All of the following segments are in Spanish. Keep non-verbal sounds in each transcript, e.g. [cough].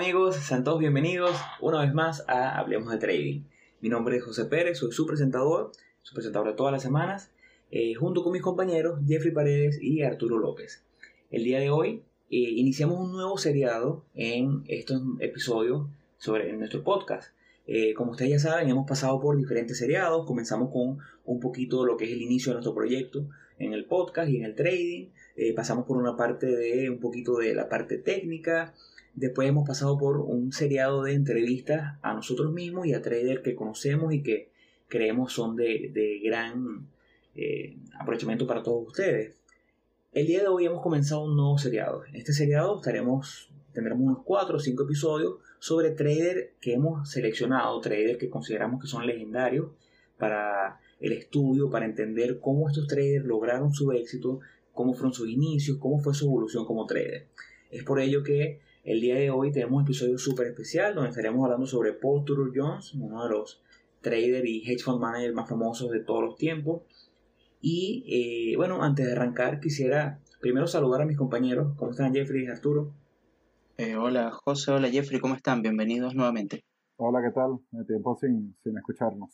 Hola, ¿qué tal amigos? Sean todos bienvenidos una vez más a Hablemos de Trading. Mi nombre es José Pérez, soy su presentador, su presentador de todas las semanas, eh, junto con mis compañeros Jeffrey Paredes y Arturo López. El día de hoy eh, iniciamos un nuevo seriado en estos episodios sobre nuestro podcast. Eh, como ustedes ya saben, hemos pasado por diferentes seriados. Comenzamos con un poquito lo que es el inicio de nuestro proyecto en el podcast y en el trading. pasamos por una parte de un poquito de la parte técnica, Después hemos pasado por un seriado de entrevistas a nosotros mismos y a traders que conocemos y que creemos son de, gran eh, aprovechamiento para todos ustedes. El día de hoy hemos comenzado un nuevo seriado. En este seriado estaremos, tendremos unos 4 o 5 episodios sobre traders que hemos seleccionado, traders que consideramos que son legendarios para el estudio, para entender cómo estos traders lograron su éxito, cómo fueron sus inicios, cómo fue su evolución como trader. Es por ello que el día de hoy tenemos un episodio súper especial donde estaremos hablando sobre Paul Tudor Jones, uno de los traders y hedge fund managers más famosos de todos los tiempos. Y eh, bueno, antes de arrancar quisiera primero saludar a mis compañeros. ¿Cómo están Jeffrey y Arturo? Eh, hola José, hola Jeffrey, ¿cómo están? Bienvenidos nuevamente. Hola, ¿qué tal? De tiempo sin, sin escucharnos.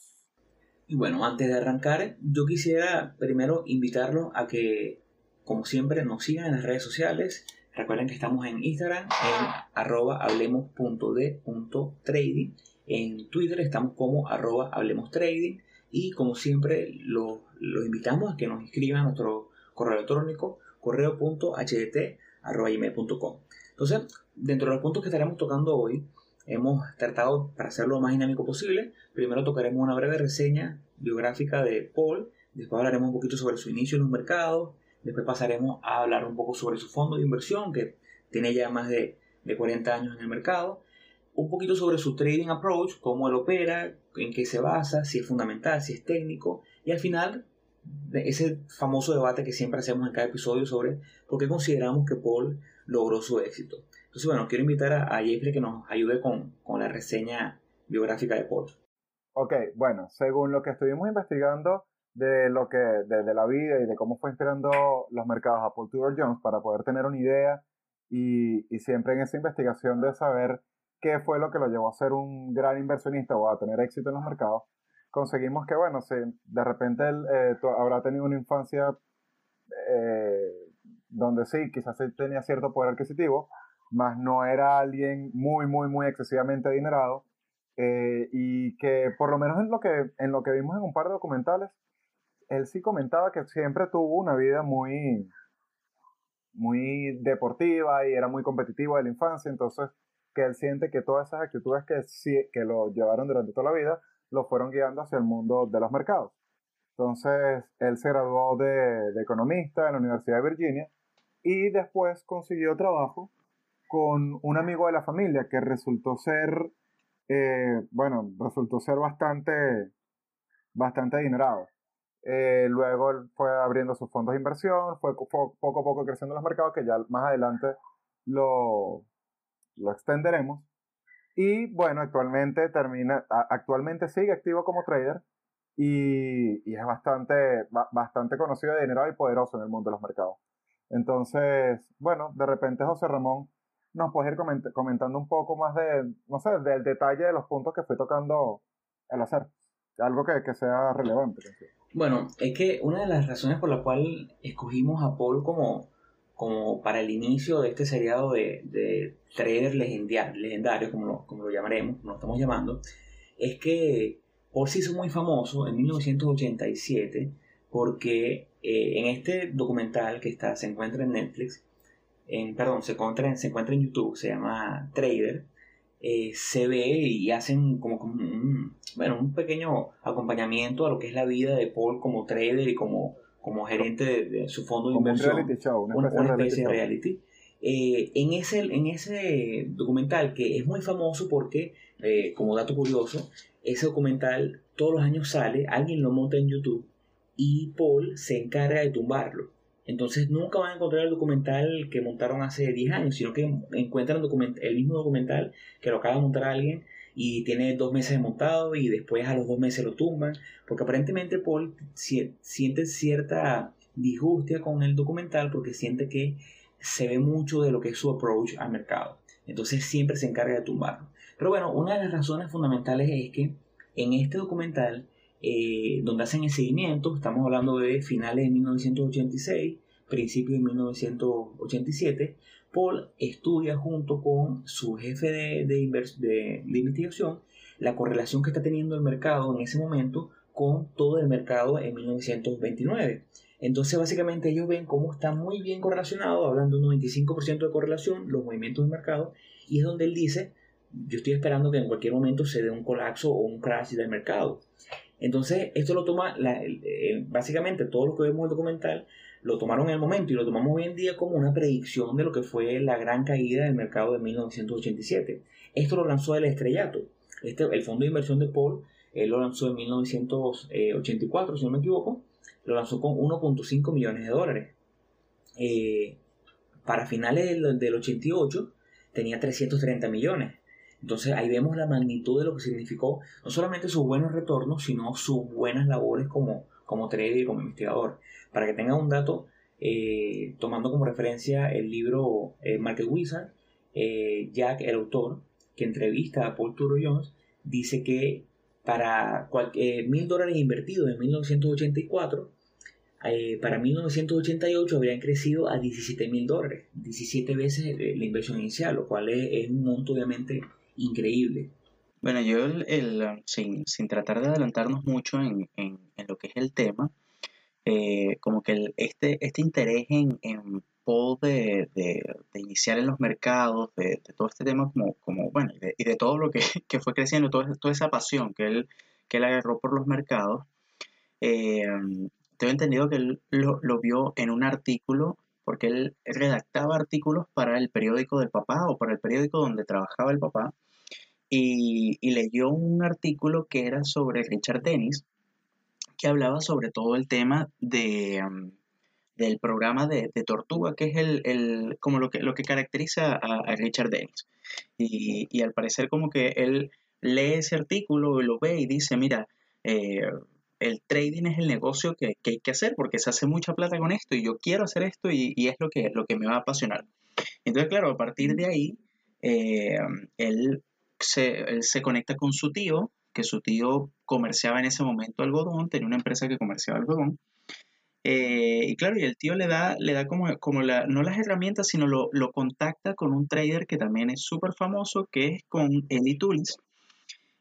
Y bueno, antes de arrancar, yo quisiera primero invitarlos a que, como siempre, nos sigan en las redes sociales. Recuerden que estamos en Instagram en arroba hablemos.d.trading. En Twitter estamos como arroba hablemos trading. Y como siempre los, invitamos a que nos inscriban a nuestro correo electrónico correo.hdt.com. Entonces, dentro de los puntos que estaremos tocando hoy, hemos tratado para hacerlo lo más dinámico posible. Primero tocaremos una breve reseña biográfica de Paul, después hablaremos un poquito sobre su inicio en los mercados, Después pasaremos a hablar un poco sobre su fondo de inversión, que tiene ya más de, 40 años en el mercado. Un poquito sobre su trading approach, cómo él opera, en qué se basa, si es fundamental, si es técnico. Y al final, ese famoso debate que siempre hacemos en cada episodio sobre por qué consideramos que Paul logró su éxito. Entonces, bueno, quiero invitar a, Jeffrey que nos ayude con, con la reseña biográfica de Paul. Ok, bueno, según lo que estuvimos investigando, de lo que, de, la vida y de cómo fue inspirando los mercados a Paul Tudor Jones para poder tener una idea y, y, siempre en esa investigación de saber qué fue lo que lo llevó a ser un gran inversionista o a tener éxito en los mercados, conseguimos que, bueno, si de repente él eh, habrá tenido una infancia eh, donde sí, quizás él tenía cierto poder adquisitivo, mas no era alguien muy, muy, muy excesivamente adinerado, eh, y que por lo menos en lo que, en lo que vimos en un par de documentales, él sí comentaba que siempre tuvo una vida muy, muy deportiva y era muy competitivo de la infancia, entonces que él siente que todas esas actitudes que, que lo llevaron durante toda la vida lo fueron guiando hacia el mundo de los mercados. Entonces, él se graduó de, economista en la Universidad de Virginia y después consiguió trabajo con un amigo de la familia que resultó ser, eh, bueno, resultó ser bastante, bastante adinerado. Eh, luego fue abriendo sus fondos de inversión, fue, poco a poco creciendo los mercados, que ya más adelante lo, lo extenderemos. Y bueno, actualmente termina, actualmente sigue activo como trader y, y es bastante, bastante conocido, dinero y poderoso en el mundo de los mercados. Entonces, bueno, de repente José Ramón nos puede ir comentando un poco más de, no sé, del detalle de los puntos que fue tocando el hacer. Algo que, que sea relevante. Bueno, es que una de las razones por la cual escogimos a Paul como, como para el inicio de este seriado de, de traders legendarios, como lo, como lo llamaremos, como lo estamos llamando, es que Paul se hizo muy famoso en 1987 porque eh, en este documental que está, se encuentra en Netflix, en, perdón, se encuentra, se encuentra en YouTube, se llama Trader, eh, se ve y hacen como, un, bueno, un pequeño acompañamiento a lo que es la vida de Paul como trader y como, como gerente de, su fondo de inversión. una, especie, de reality. Eh, en, ese, en ese documental, que es muy famoso porque, eh, como dato curioso, ese documental todos los años sale, alguien lo monta en YouTube y Paul se encarga de tumbarlo. Entonces nunca van a encontrar el documental que montaron hace 10 años, sino que encuentran el mismo documental que lo acaba de montar alguien y tiene dos meses de montado y después a los dos meses lo tumban, porque aparentemente Paul siente cierta disgustia con el documental porque siente que se ve mucho de lo que es su approach al mercado. Entonces siempre se encarga de tumbarlo. Pero bueno, una de las razones fundamentales es que en este documental, eh, donde hacen el seguimiento, estamos hablando de finales de 1986, principios de 1987, Paul estudia junto con su jefe de, de, investigación la correlación que está teniendo el mercado en ese momento con todo el mercado en 1929. Entonces básicamente ellos ven cómo está muy bien correlacionado, hablando de un 95% de correlación, los movimientos del mercado, y es donde él dice, yo estoy esperando que en cualquier momento se dé un colapso o un crash del mercado. Entonces esto lo toma, eh, básicamente todo lo que vemos en el documental, lo tomaron en el momento y lo tomamos hoy en día como una predicción de lo que fue la gran caída del mercado de 1987. Esto lo lanzó el estrellato. Este, el fondo de inversión de Paul él lo lanzó en 1984, si no me equivoco, lo lanzó con 1.5 millones de dólares. Eh, para finales del, 88 tenía 330 millones. Entonces ahí vemos la magnitud de lo que significó no solamente sus buenos retornos, sino sus buenas labores como, como trader y como investigador. Para que tengan un dato, eh, tomando como referencia el libro eh, Market Wizard, Jack, el autor, que entrevista a Paul Turo Jones, dice que para mil dólares invertidos en 1984, eh, para 1988 habrían crecido a 17 mil dólares, 17 veces eh, la inversión inicial, lo cual es, un monto obviamente increíble. Bueno, yo el, sin, tratar de adelantarnos mucho en, lo que es el tema, eh, como que este, este interés en, en de, iniciar en los mercados, de, todo este tema como, como bueno, y de, todo lo [laughs] que, fue creciendo, toda, toda esa pasión que él, que él agarró por los mercados, eh, tengo entendido que él lo, vio en un artículo, porque él redactaba artículos para el periódico del papá o para el periódico donde trabajaba el papá, y, leyó un artículo que era sobre Richard Dennis, que hablaba sobre todo el tema de, um, del programa de, Tortuga, que es el, como lo que, lo que caracteriza a, Richard Dennis. Y, al parecer como que él lee ese artículo y lo ve y dice, mira, eh, el trading es el negocio que, hay que hacer porque se hace mucha plata con esto y yo quiero hacer esto y, es lo que, lo que me va a apasionar. Entonces, claro, a partir de ahí, eh, él, se, él se conecta con su tío, que su tío comerciaba en ese momento algodón, tenía una empresa que comerciaba algodón, eh, y claro, y el tío le da, le da como, como la, no las herramientas, sino lo, contacta con un trader que también es súper famoso, que es con Eli Tulis,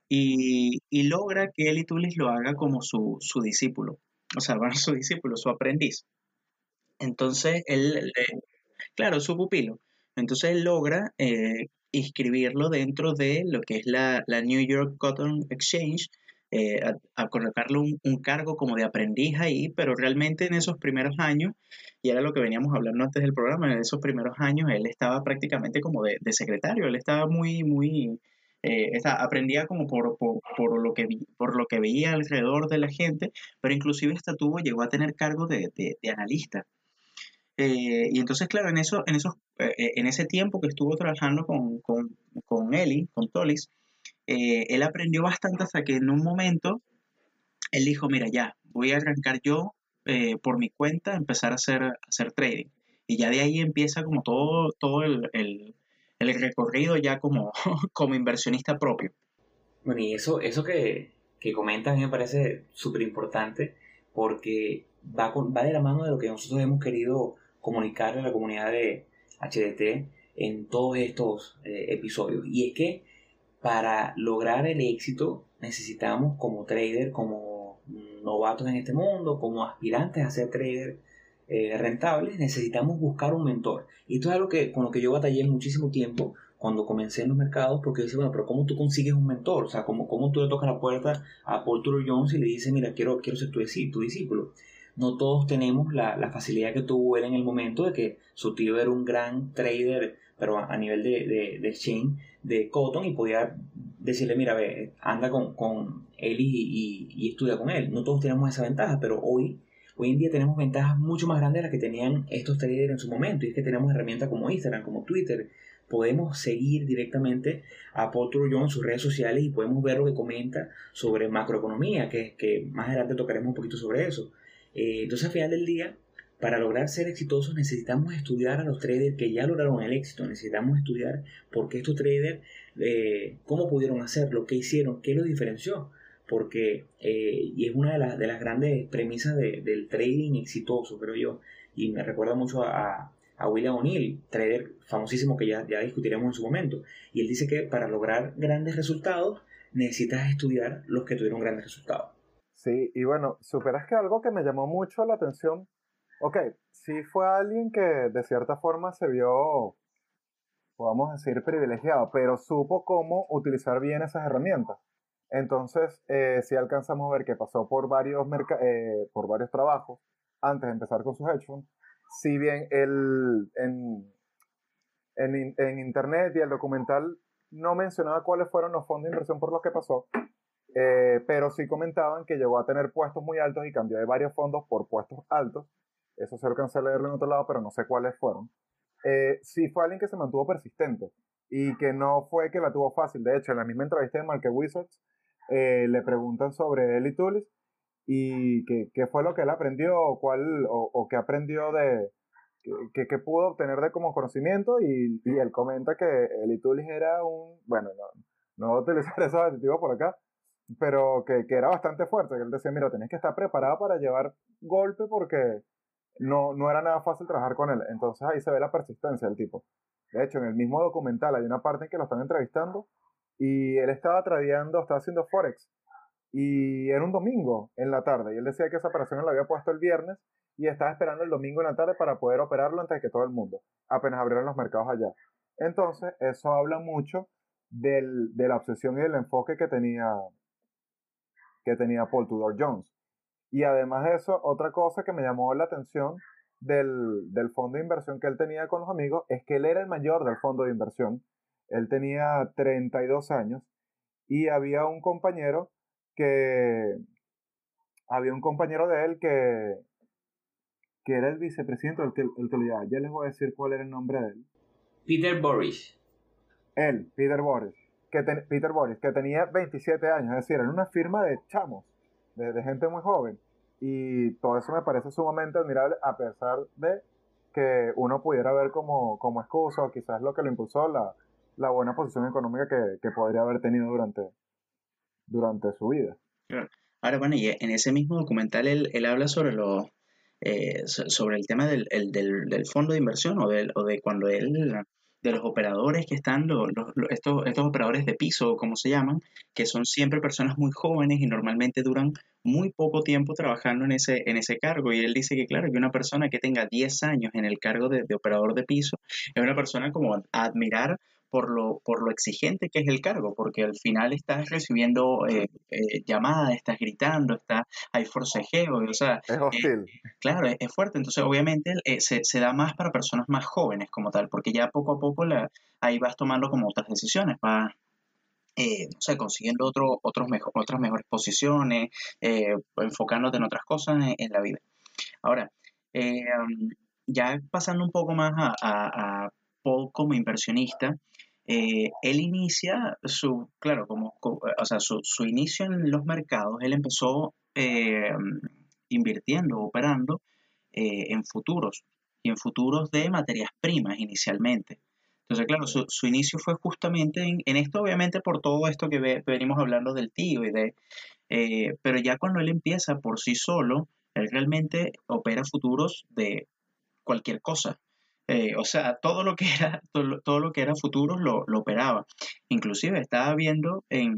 y, logra que Eli Tulis lo haga como su, discípulo, o sea, [laughs] bueno, su discípulo, su aprendiz. Entonces, él, claro, su pupilo. Entonces, él logra eh, inscribirlo dentro de lo que es la, New York Cotton Exchange, eh, a, colocarle un, cargo como de aprendiz ahí, pero realmente en esos primeros años, y era lo que veníamos hablando antes del programa, en esos primeros años él estaba prácticamente como de, secretario, él estaba muy, muy, eh, aprendía como por, por, lo que por lo que veía alrededor de la gente, pero inclusive hasta tuvo, llegó a tener cargo de, analista. Eh, y entonces, claro, en, eso, en, esos, en ese tiempo que estuvo trabajando con, con, con Eli, con Tolis, eh, él aprendió bastante hasta que en un momento él dijo, mira, ya, voy a arrancar yo eh, por mi cuenta, empezar a hacer, hacer trading. Y ya de ahí empieza como todo, todo el, el, recorrido ya como, [laughs] como inversionista propio. Bueno, y eso, eso que, que comentas me parece súper importante porque va, va de la mano de lo que nosotros hemos querido comunicar a la comunidad de HDT en todos estos eh, episodios. Y es que para lograr el éxito necesitamos como trader, como novatos en este mundo, como aspirantes a ser trader eh, rentables, necesitamos buscar un mentor. Y esto es algo que, con lo que yo batallé muchísimo tiempo cuando comencé en los mercados, porque yo decía, bueno, pero ¿cómo tú consigues un mentor? O sea, ¿cómo, cómo tú le tocas la puerta a Paul Tudor Jones y le dices, mira, quiero, quiero ser tu, tu discípulo? No todos tenemos la, la, facilidad que tuvo él en el momento de que su tío era un gran trader, pero a, nivel de, de, de de Cotton y podía decirle, mira, ve, anda con, con él y, estudia con él. No todos tenemos esa ventaja, pero hoy, hoy en día tenemos ventajas mucho más grandes de las que tenían estos traders en su momento. Y es que tenemos herramientas como Instagram, como Twitter. Podemos seguir directamente a Paul Trujillo en sus redes sociales y podemos ver lo que comenta sobre macroeconomía, que, que más adelante tocaremos un poquito sobre eso. Eh, entonces, al final del día, para lograr ser exitosos necesitamos estudiar a los traders que ya lograron el éxito, necesitamos estudiar por qué estos traders, eh, cómo pudieron hacerlo, qué hicieron, qué los diferenció, porque, eh, y es una de, las, de las grandes premisas del trading exitoso, creo yo, y me recuerda mucho a, a William O'Neill, trader famosísimo que ya, ya discutiremos en su momento, y él dice que para lograr grandes resultados necesitas estudiar los que tuvieron grandes resultados. Sí, y bueno, superas que algo que me llamó mucho la atención Ok, sí fue alguien que de cierta forma se vio, podemos decir, privilegiado, pero supo cómo utilizar bien esas herramientas. Entonces, eh, sí alcanzamos a ver que pasó por varios, eh, por varios trabajos antes de empezar con sus hedge funds. Si bien el, en, en, internet y el documental no mencionaba cuáles fueron los fondos de inversión por los que pasó, eh, pero sí comentaban que llegó a tener puestos muy altos y cambió de varios fondos por puestos altos eso se alcancé a leerlo en otro lado, pero no sé cuáles fueron. Eh, sí fue alguien que se mantuvo persistente y que no fue que la tuvo fácil. De hecho, en la misma entrevista de Market Wizards eh, le preguntan sobre Eli Tulis y qué fue lo que él aprendió cuál, o, o qué aprendió de, que, que, pudo obtener de como conocimiento y, y él comenta que Eli Tulis era un, bueno, no, no voy a utilizar [laughs] esos adjetivos por acá, pero que, que, era bastante fuerte, que él decía, mira, tenés que estar preparado para llevar golpe porque no, no era nada fácil trabajar con él. Entonces ahí se ve la persistencia del tipo. De hecho, en el mismo documental hay una parte en que lo están entrevistando y él estaba tradeando, estaba haciendo Forex. Y era un domingo en la tarde. Y él decía que esa operación la había puesto el viernes y estaba esperando el domingo en la tarde para poder operarlo antes que todo el mundo, apenas abrieron los mercados allá. Entonces, eso habla mucho del, de la obsesión y del enfoque que tenía, que tenía Paul Tudor Jones. Y además de eso, otra cosa que me llamó la atención del, del, fondo de inversión que él tenía con los amigos es que él era el mayor del fondo de inversión. Él tenía 32 años y había un compañero que había un compañero de él que que era el vicepresidente del el Ya les voy a decir cuál era el nombre de él. Peter Boris. Él, Peter Boris. Que Peter Boris, que tenía 27 años, es decir, en una firma de chamos, de, gente muy joven. Y todo eso me parece sumamente admirable, a pesar de que uno pudiera ver como, como excusa o quizás lo que lo impulsó la, buena posición económica que, podría haber tenido durante, durante su vida. Ahora, bueno, y en ese mismo documental él, habla sobre lo, eh, sobre el tema del, el, del, del, fondo de inversión o, del, o de cuando él de los operadores que están, los, estos, estos operadores de piso, como se llaman, que son siempre personas muy jóvenes y normalmente duran muy poco tiempo trabajando en ese, en ese cargo. Y él dice que, claro, que una persona que tenga 10 años en el cargo de, de operador de piso es una persona como a admirar por lo, por lo exigente que es el cargo, porque al final estás recibiendo eh, eh, llamadas, estás gritando, está, hay forcejeo, o sea, es hostil. claro, es, fuerte, entonces obviamente eh, se, se, da más para personas más jóvenes como tal, porque ya poco a poco la, ahí vas tomando como otras decisiones, vas no sé, consiguiendo otro, otros mejor, otras mejores posiciones, enfocándote en otras cosas en, la vida. Ahora, ya pasando un poco más a, a, a Paul como inversionista, eh, él inicia su, claro, como, o sea, su, su, inicio en los mercados, él empezó eh, invirtiendo, operando eh, en futuros y en futuros de materias primas inicialmente. Entonces, claro, su, su inicio fue justamente en, en, esto, obviamente por todo esto que, venimos hablando del tío y de, pero ya cuando él empieza por sí solo, él realmente opera futuros de cualquier cosa. Eh, o sea, todo lo que [laughs] era, todo, lo que era futuros lo, lo, operaba. Inclusive estaba viendo en,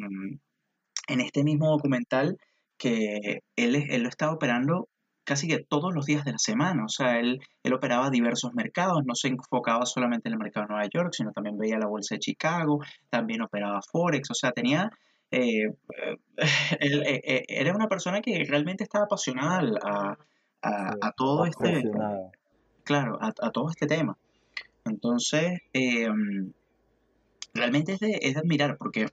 en este mismo documental que él, él, lo estaba operando casi que todos los días de la semana. O sea, él, él operaba diversos mercados, no se enfocaba solamente en el mercado de Nueva York, sino también veía la bolsa de Chicago, también operaba Forex, o sea, tenía... Eh, [laughs] él, eh, era una persona que realmente estaba apasionada a, a, a todo este claro, a, todo este tema. Entonces, em, realmente es de, admirar porque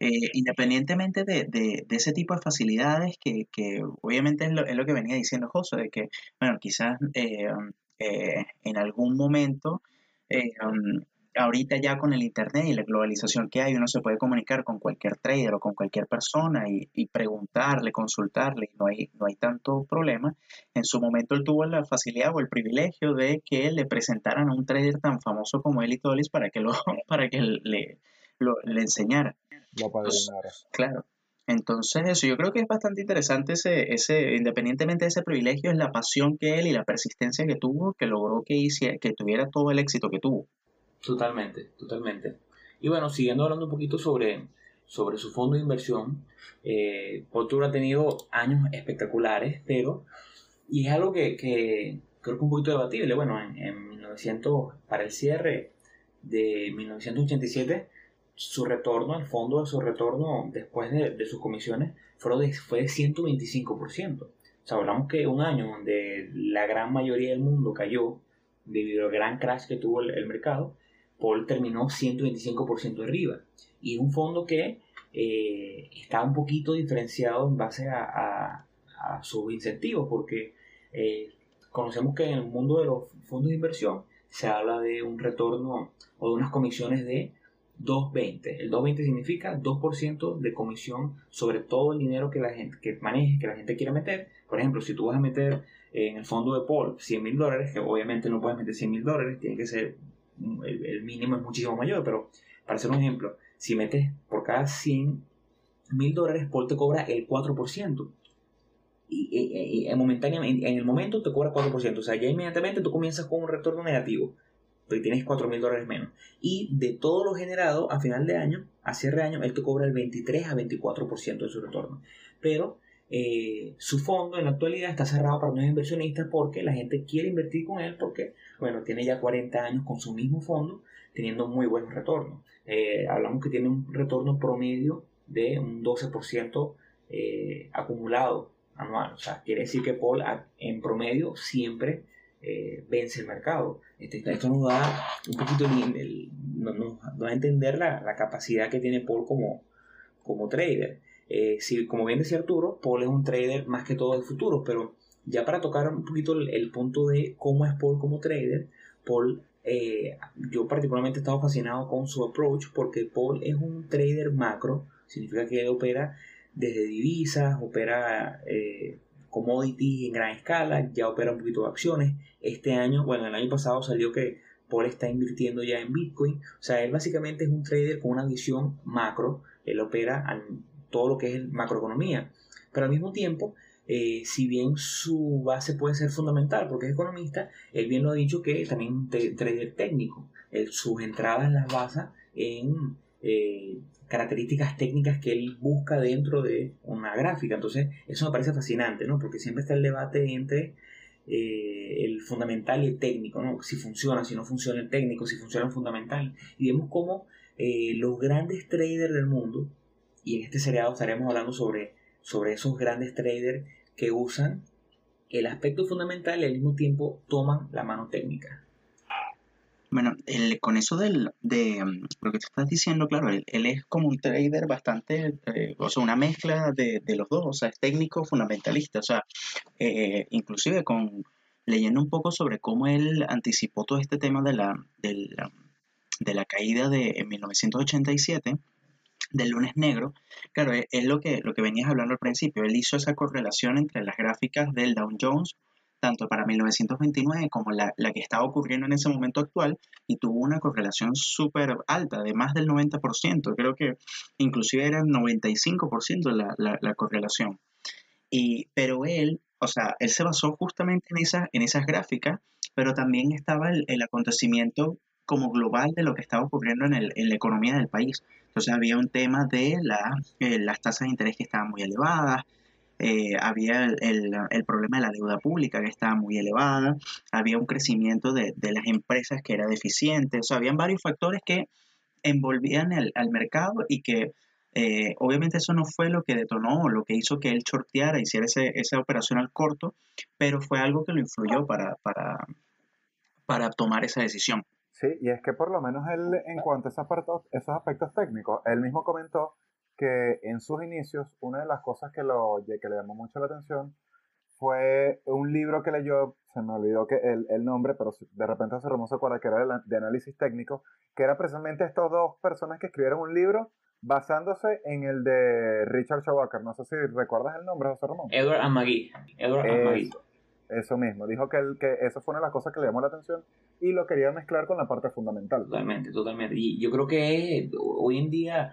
eh, independientemente de, ese tipo de facilidades que, que obviamente es lo, que venía diciendo José, de que, bueno, quizás eh, en algún momento ahorita ya con el internet y la globalización que hay, uno se puede comunicar con cualquier trader o con cualquier persona y, y preguntarle, consultarle, y no hay, no hay tanto problema. En su momento él tuvo la facilidad o el privilegio de que le presentaran a un trader tan famoso como Eli Tolis para que, lo, [laughs] para que le, lo, le enseñara. Lo claro. Entonces, eso, yo creo que es bastante interesante ese, ese, independientemente de ese privilegio, es la pasión que él y la persistencia que tuvo, que logró que, hiciera, que tuviera todo el éxito que tuvo. Totalmente, totalmente. Y bueno, siguiendo hablando un poquito sobre, sobre su fondo de inversión, eh, Tour ha tenido años espectaculares, pero, y es algo que, que creo que un poquito debatible, bueno, en, en 1900, para el cierre de 1987, su retorno, el fondo de su retorno después de, sus comisiones fue de, fue de 125%. O sea, hablamos que un año donde la gran mayoría del mundo cayó debido al gran crash que tuvo el, mercado, Paul terminó 125% arriba. Y es un fondo que eh, está un poquito diferenciado en base a, sus incentivos, porque eh, conocemos que en el mundo de los fondos de inversión se habla de un retorno o de unas comisiones de 2.20. El 2.20 significa 2% de comisión sobre todo el dinero que la gente que maneje, que la gente quiera meter. Por ejemplo, si tú vas a meter en el fondo de Paul 100 mil dólares, que obviamente no puedes meter 100 mil dólares, tiene que ser, el, mínimo es muchísimo mayor, pero para hacer un ejemplo, si metes por cada 100 mil dólares, Paul te cobra el 4%. Y, momentáneamente, en el momento te cobra 4%, o sea, ya inmediatamente tú comienzas con un retorno negativo porque tienes 4 mil dólares menos. Y de todo lo generado a final de año, a cierre de año, él te cobra el 23 a 24% de su retorno. Pero eh, su fondo en la actualidad está cerrado para nuevos inversionistas porque la gente quiere invertir con él porque, bueno, tiene ya 40 años con su mismo fondo teniendo muy buenos retornos. Eh, hablamos que tiene un retorno promedio de un 12% eh, acumulado anual. O sea, quiere decir que Paul en promedio siempre eh, vence el mercado. Este, esto nos da un poquito, nos, da a entender la, la, capacidad que tiene Paul como, como trader. Eh, si, como bien decía Arturo, Paul es un trader más que todo de futuro, pero ya para tocar un poquito el, punto de cómo es Paul como trader, Paul, eh, yo particularmente he estado fascinado con su approach porque Paul es un trader macro, significa que él opera desde divisas, opera commodities en gran escala, ya opera un poquito de acciones. Este año, bueno, el año pasado salió que Paul está invirtiendo ya en Bitcoin. O sea, él básicamente es un trader con una visión macro. Él opera en todo lo que es macroeconomía. Pero al mismo tiempo, eh, si bien su base puede ser fundamental porque es economista, él bien lo ha dicho que también es trader técnico. sus entradas las basa en eh, características técnicas que él busca dentro de una gráfica. Entonces, eso me parece fascinante, ¿no? Porque siempre está el debate entre eh, el fundamental y el técnico, ¿no? Si funciona, si no funciona el técnico, si funciona el fundamental. Y vemos cómo los grandes traders del mundo, y en este seriado estaremos hablando sobre, sobre esos grandes traders que usan el aspecto fundamental y al mismo tiempo toman la mano técnica. Bueno, con eso del, de mm, lo que te estás diciendo, claro, él, es como un trader bastante, eh, o sea, una mezcla de, los dos, o sea, es técnico fundamentalista, o sea, eh, inclusive con leyendo un poco sobre cómo él anticipó todo este tema de la, de la, de la caída de en 1987 del lunes negro, claro, es, es, lo que, lo que venías hablando al principio, él hizo esa correlación entre las gráficas del Dow Jones tanto para 1929 como la, que estaba ocurriendo en ese momento actual y tuvo una correlación súper alta, de más del 90%, creo que inclusive era el 95% la, la, la correlación. Y, pero él, o sea, él se basó justamente en, esa, en esas gráficas, pero también estaba el, acontecimiento como global de lo que estaba ocurriendo en, el, en, la economía del país. Entonces había un tema de eh, las tasas de interés que estaban muy elevadas, eh, había el, problema de la deuda pública que estaba muy elevada, había un crecimiento de, las empresas que era deficiente, o sea, habían varios factores que envolvían al mercado y que eh, obviamente eso no fue lo que detonó, lo que hizo que él shorteara, hiciera esa operación al corto, pero fue algo que lo influyó para, para, para tomar esa decisión. Sí, y es que por lo menos él, en cuanto a esos aspectos, esos aspectos técnicos, él mismo comentó que en sus inicios una de las cosas que, lo, que le llamó mucho la atención fue un libro que leyó, se me olvidó que el, el nombre, pero de repente se se acuerda que era de análisis técnico, que era precisamente estas dos personas que escribieron un libro basándose en el de Richard Schumacher. No sé si recuerdas el nombre, José Ramón. Edward Amagui. Edward Amagui. Eso mismo, dijo que, el, que eso fue una de las cosas que le llamó la atención y lo quería mezclar con la parte fundamental. Totalmente, totalmente. Y yo creo que hoy en día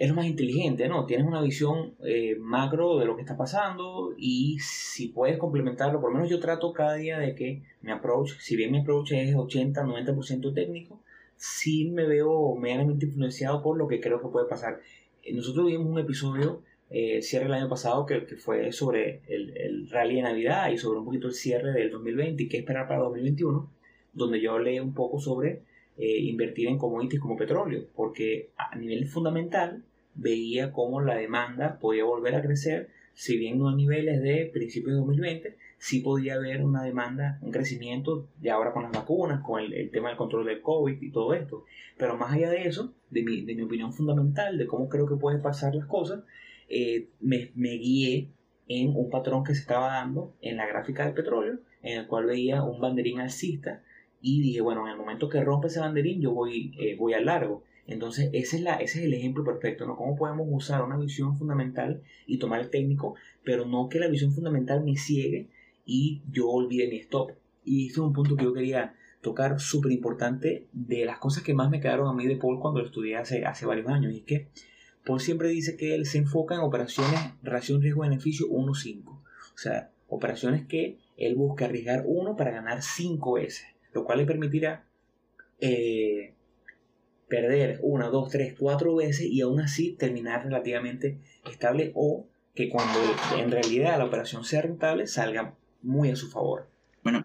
es lo más inteligente, ¿no? Tienes una visión eh, macro de lo que está pasando y si puedes complementarlo, por lo menos yo trato cada día de que mi approach, si bien mi approach es 80-90% técnico, sí me veo medianamente influenciado por lo que creo que puede pasar. Eh, nosotros vimos un episodio, eh, cierre el año pasado, que, que fue sobre el, el, rally de Navidad y sobre un poquito el cierre del 2020 y qué esperar para 2021, donde yo hablé un poco sobre invertir en commodities como petróleo, porque a nivel fundamental veía cómo la demanda podía volver a crecer, si bien no a niveles de principios de 2020, sí podía haber una demanda, un crecimiento de ahora con las vacunas, con el, tema del control del COVID y todo esto. Pero más allá de eso, de mi, de mi opinión fundamental, de cómo creo que pueden pasar las cosas, eh, me, me guié en un patrón que se estaba dando en la gráfica del petróleo, en el cual veía un banderín alcista y dije, bueno, en el momento que rompe ese banderín yo voy, eh, voy al largo. Entonces, ese es, la, ese es el ejemplo perfecto, ¿no? Cómo podemos usar una visión fundamental y tomar el técnico, pero no que la visión fundamental me ciegue y yo olvide mi stop. Y este es un punto que yo quería tocar súper importante de las cosas que más me quedaron a mí de Paul cuando lo estudié hace, hace varios años. Y que Paul siempre dice que él se enfoca en operaciones relación riesgo-beneficio 1-5. O sea, operaciones que él busca arriesgar uno para ganar 5 veces, lo cual le permitirá eh, perder una, dos, tres, cuatro veces y aún así terminar relativamente estable o que cuando en realidad la operación sea rentable salga muy a su favor. Bueno,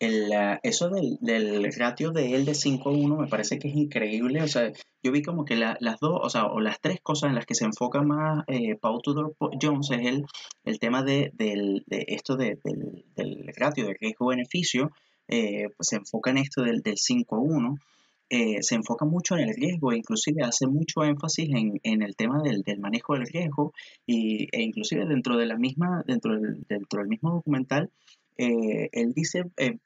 el, eso del, del, ratio de él de 5 a 1 me parece que es increíble. O sea, yo vi como que las dos, o sea, o las tres cosas en las que se enfoca más eh, Paul Tudor Jones es el, el tema de, del, de esto de, del, del ratio de riesgo-beneficio. Eh, pues se enfoca en esto del, del 5 a 1 eh, se enfoca mucho en el riesgo, e inclusive hace mucho énfasis en, en el tema del, del, manejo del riesgo y, e inclusive dentro de la misma, dentro del, dentro del mismo documental, eh, él dice, en,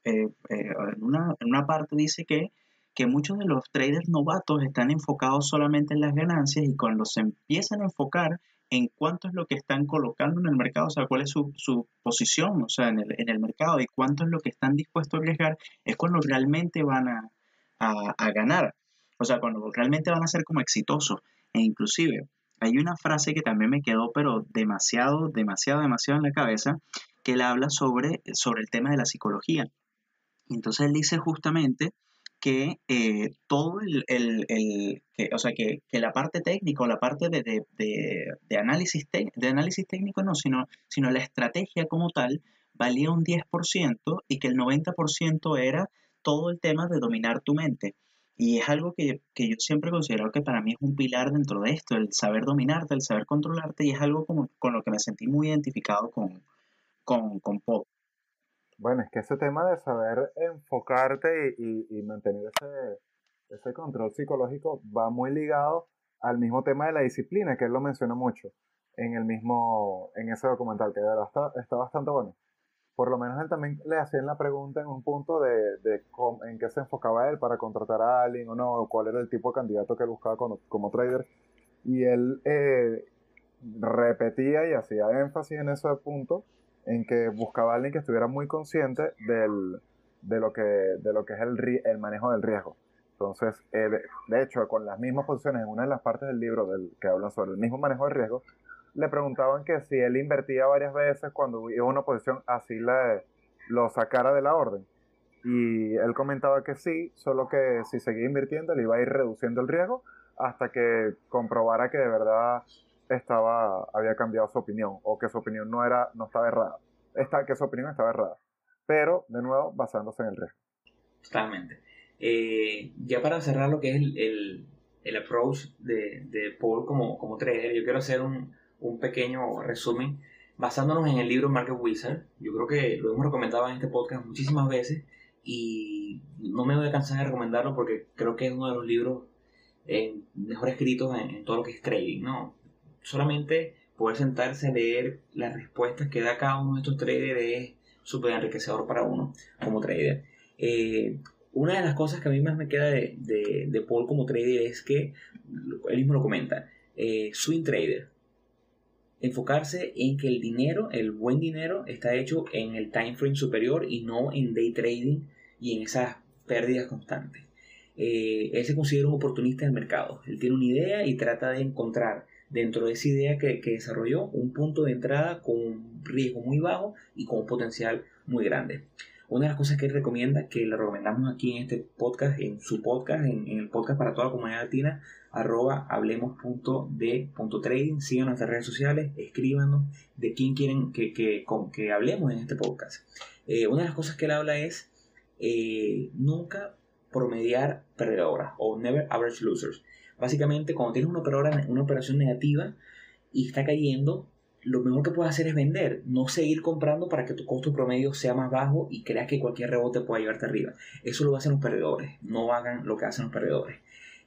una, en una parte dice que que muchos de los traders novatos están enfocados solamente en las ganancias y cuando se empiezan a enfocar en cuánto es lo que están colocando en el mercado, o sea, cuál es su, su posición, o sea, en el, en el mercado y cuánto es lo que están dispuestos a arriesgar, es cuando realmente van a, a, ganar. O sea, cuando realmente van a ser como exitosos. E inclusive hay una frase que también me quedó pero demasiado, demasiado, demasiado en la cabeza, que él habla sobre, sobre el tema de la psicología. Entonces él dice justamente que eh, todo el, el, el que, o sea, que, que, la parte técnica o la parte de, de, de, análisis, de análisis técnico no, sino, sino la estrategia como tal valía un 10% y que el 90% era todo el tema de dominar tu mente. Y es algo que, que, yo siempre considero que para mí es un pilar dentro de esto, el saber dominarte, el saber controlarte, y es algo como, con lo que me sentí muy identificado con, con, con Paul. Bueno, es que ese tema de saber enfocarte y, y, mantener ese, ese control psicológico va muy ligado al mismo tema de la disciplina, que él lo menciona mucho en el mismo, en ese documental, que de verdad está, está bastante bueno por lo menos él también le hacían la pregunta en un punto de, de en qué se enfocaba él para contratar a alguien o no, cuál era el tipo de candidato que él buscaba como, como trader. Y él eh, repetía y hacía énfasis en ese punto, en que buscaba a alguien que estuviera muy consciente del, de, lo que, de lo que es el, el manejo del riesgo. Entonces, de hecho, con las mismas posiciones en una de las partes del libro del, que hablan sobre el mismo manejo del riesgo, le preguntaban que si él invertía varias veces cuando iba a una posición así le, lo sacara de la orden. Y él comentaba que sí, solo que si seguía invirtiendo le iba a ir reduciendo el riesgo hasta que comprobara que de verdad estaba, había cambiado su opinión o que su opinión no, era, no estaba errada. Esta, que su opinión estaba errada. Pero, de nuevo, basándose en el riesgo. Totalmente. Eh, ya para cerrar lo que es el, el, el approach de, de Paul como, como trader, yo quiero hacer un, un pequeño resumen basándonos en el libro Market Wizard. Yo creo que lo hemos recomendado en este podcast muchísimas veces y no me voy a cansar de recomendarlo porque creo que es uno de los libros eh, mejor escritos en, todo lo que es trading, ¿no? Solamente poder sentarse a leer las respuestas que da cada uno de estos traders es súper enriquecedor para uno como trader. Eh, una de las cosas que a mí más me queda de, de, Paul como trader es que, él mismo lo comenta, eh, swing trader. Enfocarse en que el dinero, el buen dinero, está hecho en el time frame superior y no en day trading y en esas pérdidas constantes. Eh, él se considera un oportunista del mercado. Él tiene una idea y trata de encontrar dentro de esa idea que, que, desarrolló un punto de entrada con un riesgo muy bajo y con un potencial muy grande. Una de las cosas que él recomienda, que le recomendamos aquí en este podcast, en su podcast, en, el podcast para toda la comunidad latina, arroba hablemos.de.trading, sigan nuestras redes sociales, escríbanos de quién quieren que, que, que hablemos en este podcast. Eh, una de las cosas que él habla es eh, nunca promediar perdedoras o never average losers. Básicamente, cuando tienes una, operación negativa y está cayendo, lo mejor que puedes hacer es vender, no seguir comprando para que tu costo promedio sea más bajo y creas que cualquier rebote pueda llevarte arriba. Eso lo hacen los perdedores, no hagan lo que hacen los perdedores.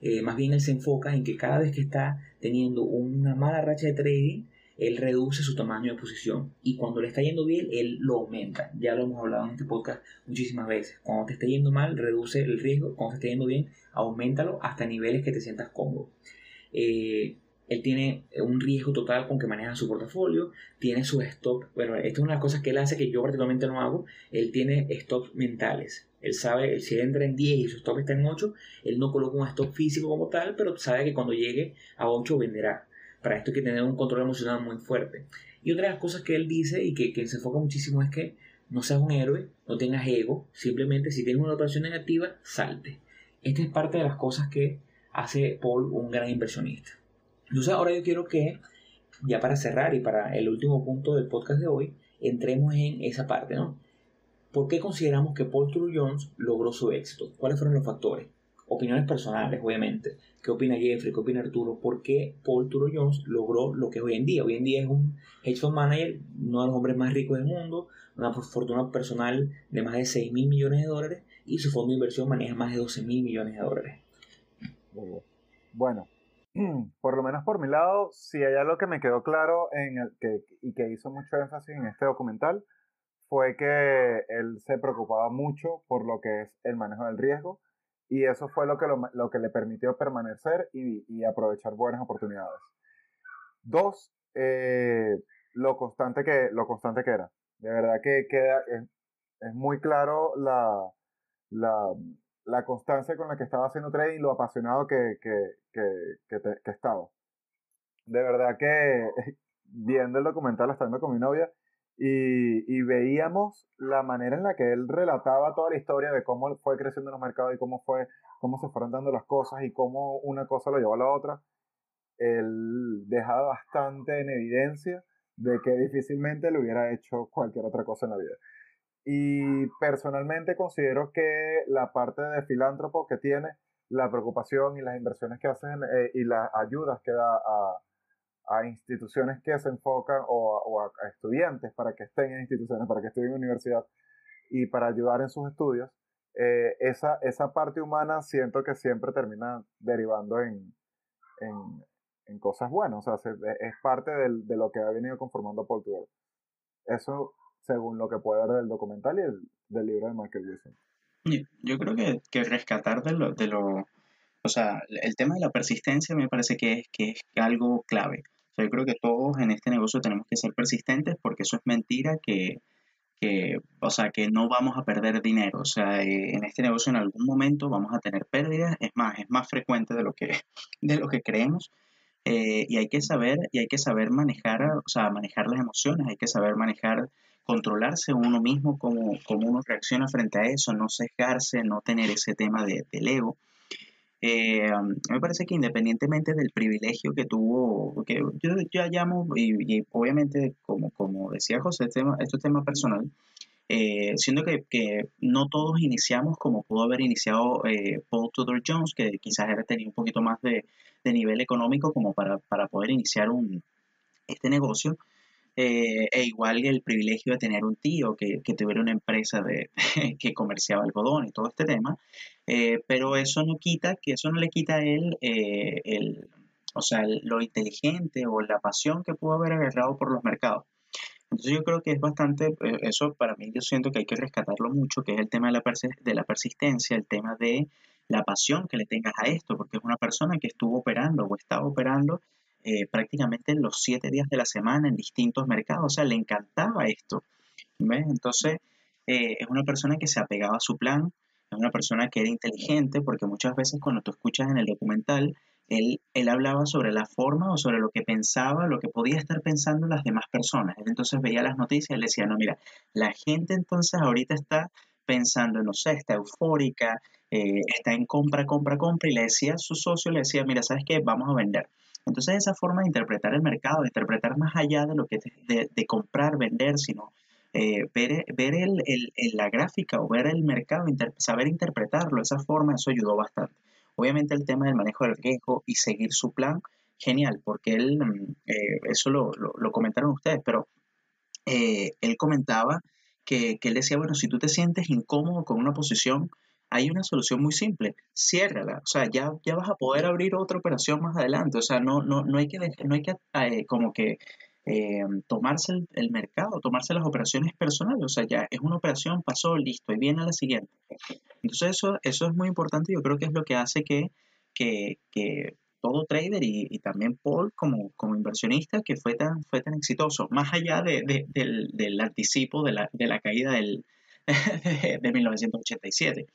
Eh, más bien él se enfoca en que cada vez que está teniendo una mala racha de trading, él reduce su tamaño de posición y cuando le está yendo bien, él lo aumenta. Ya lo hemos hablado en este podcast muchísimas veces. Cuando te está yendo mal, reduce el riesgo, cuando te está yendo bien, aumentalo hasta niveles que te sientas cómodo. Eh, él tiene un riesgo total con que maneja su portafolio, tiene su stop, bueno, esta es una de las cosas que él hace que yo particularmente no hago, él tiene stops mentales, él sabe, si entra en 10 y su stop está en 8, él no coloca un stop físico como tal, pero sabe que cuando llegue a 8 venderá. Para esto hay que tener un control emocional muy fuerte. Y otra de las cosas que él dice y que, se enfoca muchísimo es que no seas un héroe, no tengas ego, simplemente si tienes una operación negativa, salte. Esta es parte de las cosas que hace Paul un gran inversionista. Entonces ahora yo quiero que, ya para cerrar y para el último punto del podcast de hoy, entremos en esa parte, ¿no? ¿Por qué consideramos que Paul True Jones logró su éxito? ¿Cuáles fueron los factores? Opiniones personales, obviamente. ¿Qué opina Jeffrey? ¿Qué opina Arturo? ¿Por qué Paul True Jones logró lo que es hoy en día? Hoy en día es un hedge fund manager, uno de los hombres más ricos del mundo, una fortuna personal de más de 6 mil millones de dólares y su fondo de inversión maneja más de 12 mil millones de dólares. Bueno, [clears throat] por lo menos por mi lado, si hay algo que me quedó claro en el que, y que hizo mucho énfasis en este documental, fue que él se preocupaba mucho por lo que es el manejo del riesgo y eso fue lo que, lo, que le permitió permanecer y, y, aprovechar buenas oportunidades. Dos, eh, lo, constante que, lo constante que era. De verdad que queda, es, es muy claro la, la, la constancia con la que estaba haciendo trading y lo apasionado que, que, que, que, estaba. De verdad que [laughs] viendo el documental, estando con mi novia, y, veíamos la manera en la que él relataba toda la historia de cómo fue creciendo en los mercados y cómo fue, cómo se fueron dando las cosas y cómo una cosa lo llevó a la otra. Él dejaba bastante en evidencia de que difícilmente le hubiera hecho cualquier otra cosa en la vida. Y personalmente considero que la parte de filántropo que tiene, la preocupación y las inversiones que hacen eh, y las ayudas que da a, a instituciones que se enfocan o, a, estudiantes para que estén en instituciones, para que estudien en universidad y para ayudar en sus estudios, eh, esa, esa parte humana siento que siempre termina derivando en, en, en cosas buenas, o sea, es parte del, de lo que ha venido conformando Paul Tudor. Eso según lo que puede ver del documental y del libro de Michael Wilson. Yo creo que, que rescatar de lo, de lo, o sea, el tema de la persistencia me parece que es, que es algo clave. Yo creo que todos en este negocio tenemos que ser persistentes porque eso es mentira que, que, o sea, que no vamos a perder dinero. O sea, eh, en este negocio en algún momento vamos a tener pérdidas. Es más, es más frecuente de lo que, [laughs] de lo que creemos. Eh, y hay que saber, y hay que saber manejar, o sea, manejar las emociones, hay que saber manejar controlarse uno mismo, cómo, cómo uno reacciona frente a eso, no sesgarse, no tener ese tema de, del ego. Eh, me parece que independientemente del privilegio que tuvo, que yo, yo llamo, y, obviamente como, como decía José, este tema, esto es tema personal, eh, siendo que, que, no todos iniciamos como pudo haber iniciado eh, Paul Tudor Jones, que quizás era tenía un poquito más de, de nivel económico como para, para poder iniciar un, este negocio. Eh, e igual el privilegio de tener un tío que, que tuviera una empresa de, [laughs] que comerciaba algodón y todo este tema, eh, pero eso no quita, que eso no le quita a él eh, el, o sea, lo inteligente o la pasión que pudo haber agarrado por los mercados. Entonces yo creo que es bastante, eh, eso para mí yo siento que hay que rescatarlo mucho, que es el tema de la, de la persistencia, el tema de la pasión que le tengas a esto, porque es una persona que estuvo operando o estaba operando eh, prácticamente los siete días de la semana en distintos mercados, o sea, le encantaba esto. ¿ves? Entonces, eh, es una persona que se apegaba a su plan, es una persona que era inteligente, porque muchas veces cuando tú escuchas en el documental, él, él hablaba sobre la forma o sobre lo que pensaba, lo que podía estar pensando las demás personas. Él entonces veía las noticias y le decía, no, mira, la gente entonces ahorita está pensando, no sé, está eufórica, eh, está en compra, compra, compra, y le decía a su socio, le decía, mira, ¿sabes qué? Vamos a vender. Entonces esa forma de interpretar el mercado, de interpretar más allá de lo que de, de comprar, vender, sino eh, ver, ver el, la gráfica o ver el mercado, saber interpretarlo, esa forma, eso ayudó bastante. Obviamente el tema del manejo del riesgo y seguir su plan, genial, porque él, mm, eh, eso lo, lo, comentaron ustedes, pero eh, él comentaba que, que, él decía, bueno, si tú te sientes incómodo con una posición, hay una solución muy simple, ciérrala, o sea, ya, ya vas a poder abrir otra operación más adelante, o sea, no, no, no hay que, no hay que como que eh, tomarse el, mercado, tomarse las operaciones personales. O sea, ya es una operación, pasó, listo, y viene la siguiente. Entonces eso, eso es muy importante yo creo que es lo que hace que, que, que todo trader y, también Paul como, como inversionista que fue tan, fue tan exitoso, más allá de, de, del, del, anticipo de la, de la caída del, [laughs] de 1987,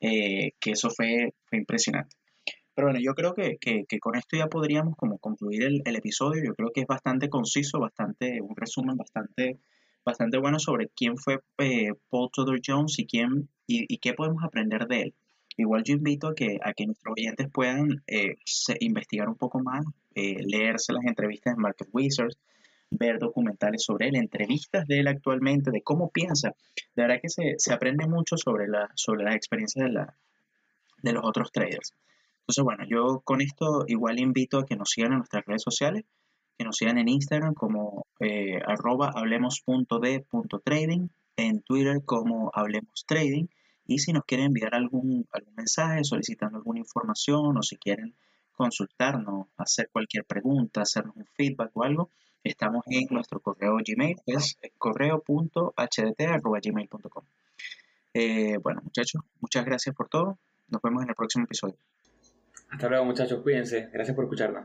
eh, que eso fue, fue impresionante. Pero bueno, yo creo que, con esto ya podríamos como concluir el, episodio. Yo creo que es bastante conciso, bastante, un resumen bastante, bastante bueno sobre quién fue eh, Paul Tudor Jones y, quién, y, qué podemos aprender de él. Igual yo invito a que, a que nuestros oyentes puedan eh, investigar un poco más, eh, leerse las entrevistas de Market Wizards, ver documentales sobre él, entrevistas de él actualmente, de cómo piensa. De verdad que se, se aprende mucho sobre, la, sobre las experiencias de, la, de los otros traders. Entonces, bueno, yo con esto igual invito a que nos sigan en nuestras redes sociales, que nos sigan en Instagram como eh, arroba hablemos.d.trading, en Twitter como hablemos trading, y si nos quieren enviar algún, algún mensaje solicitando alguna información o si quieren consultarnos, hacer cualquier pregunta, hacernos un feedback o algo, estamos en nuestro correo Gmail, que es correo.hdt.gmail.com. Eh, bueno, muchachos, muchas gracias por todo. Nos vemos en el próximo episodio. Hasta luego muchachos, cuídense. Gracias por escucharnos.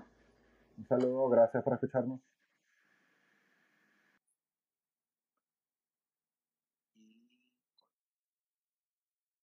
Un saludo, gracias por escucharnos.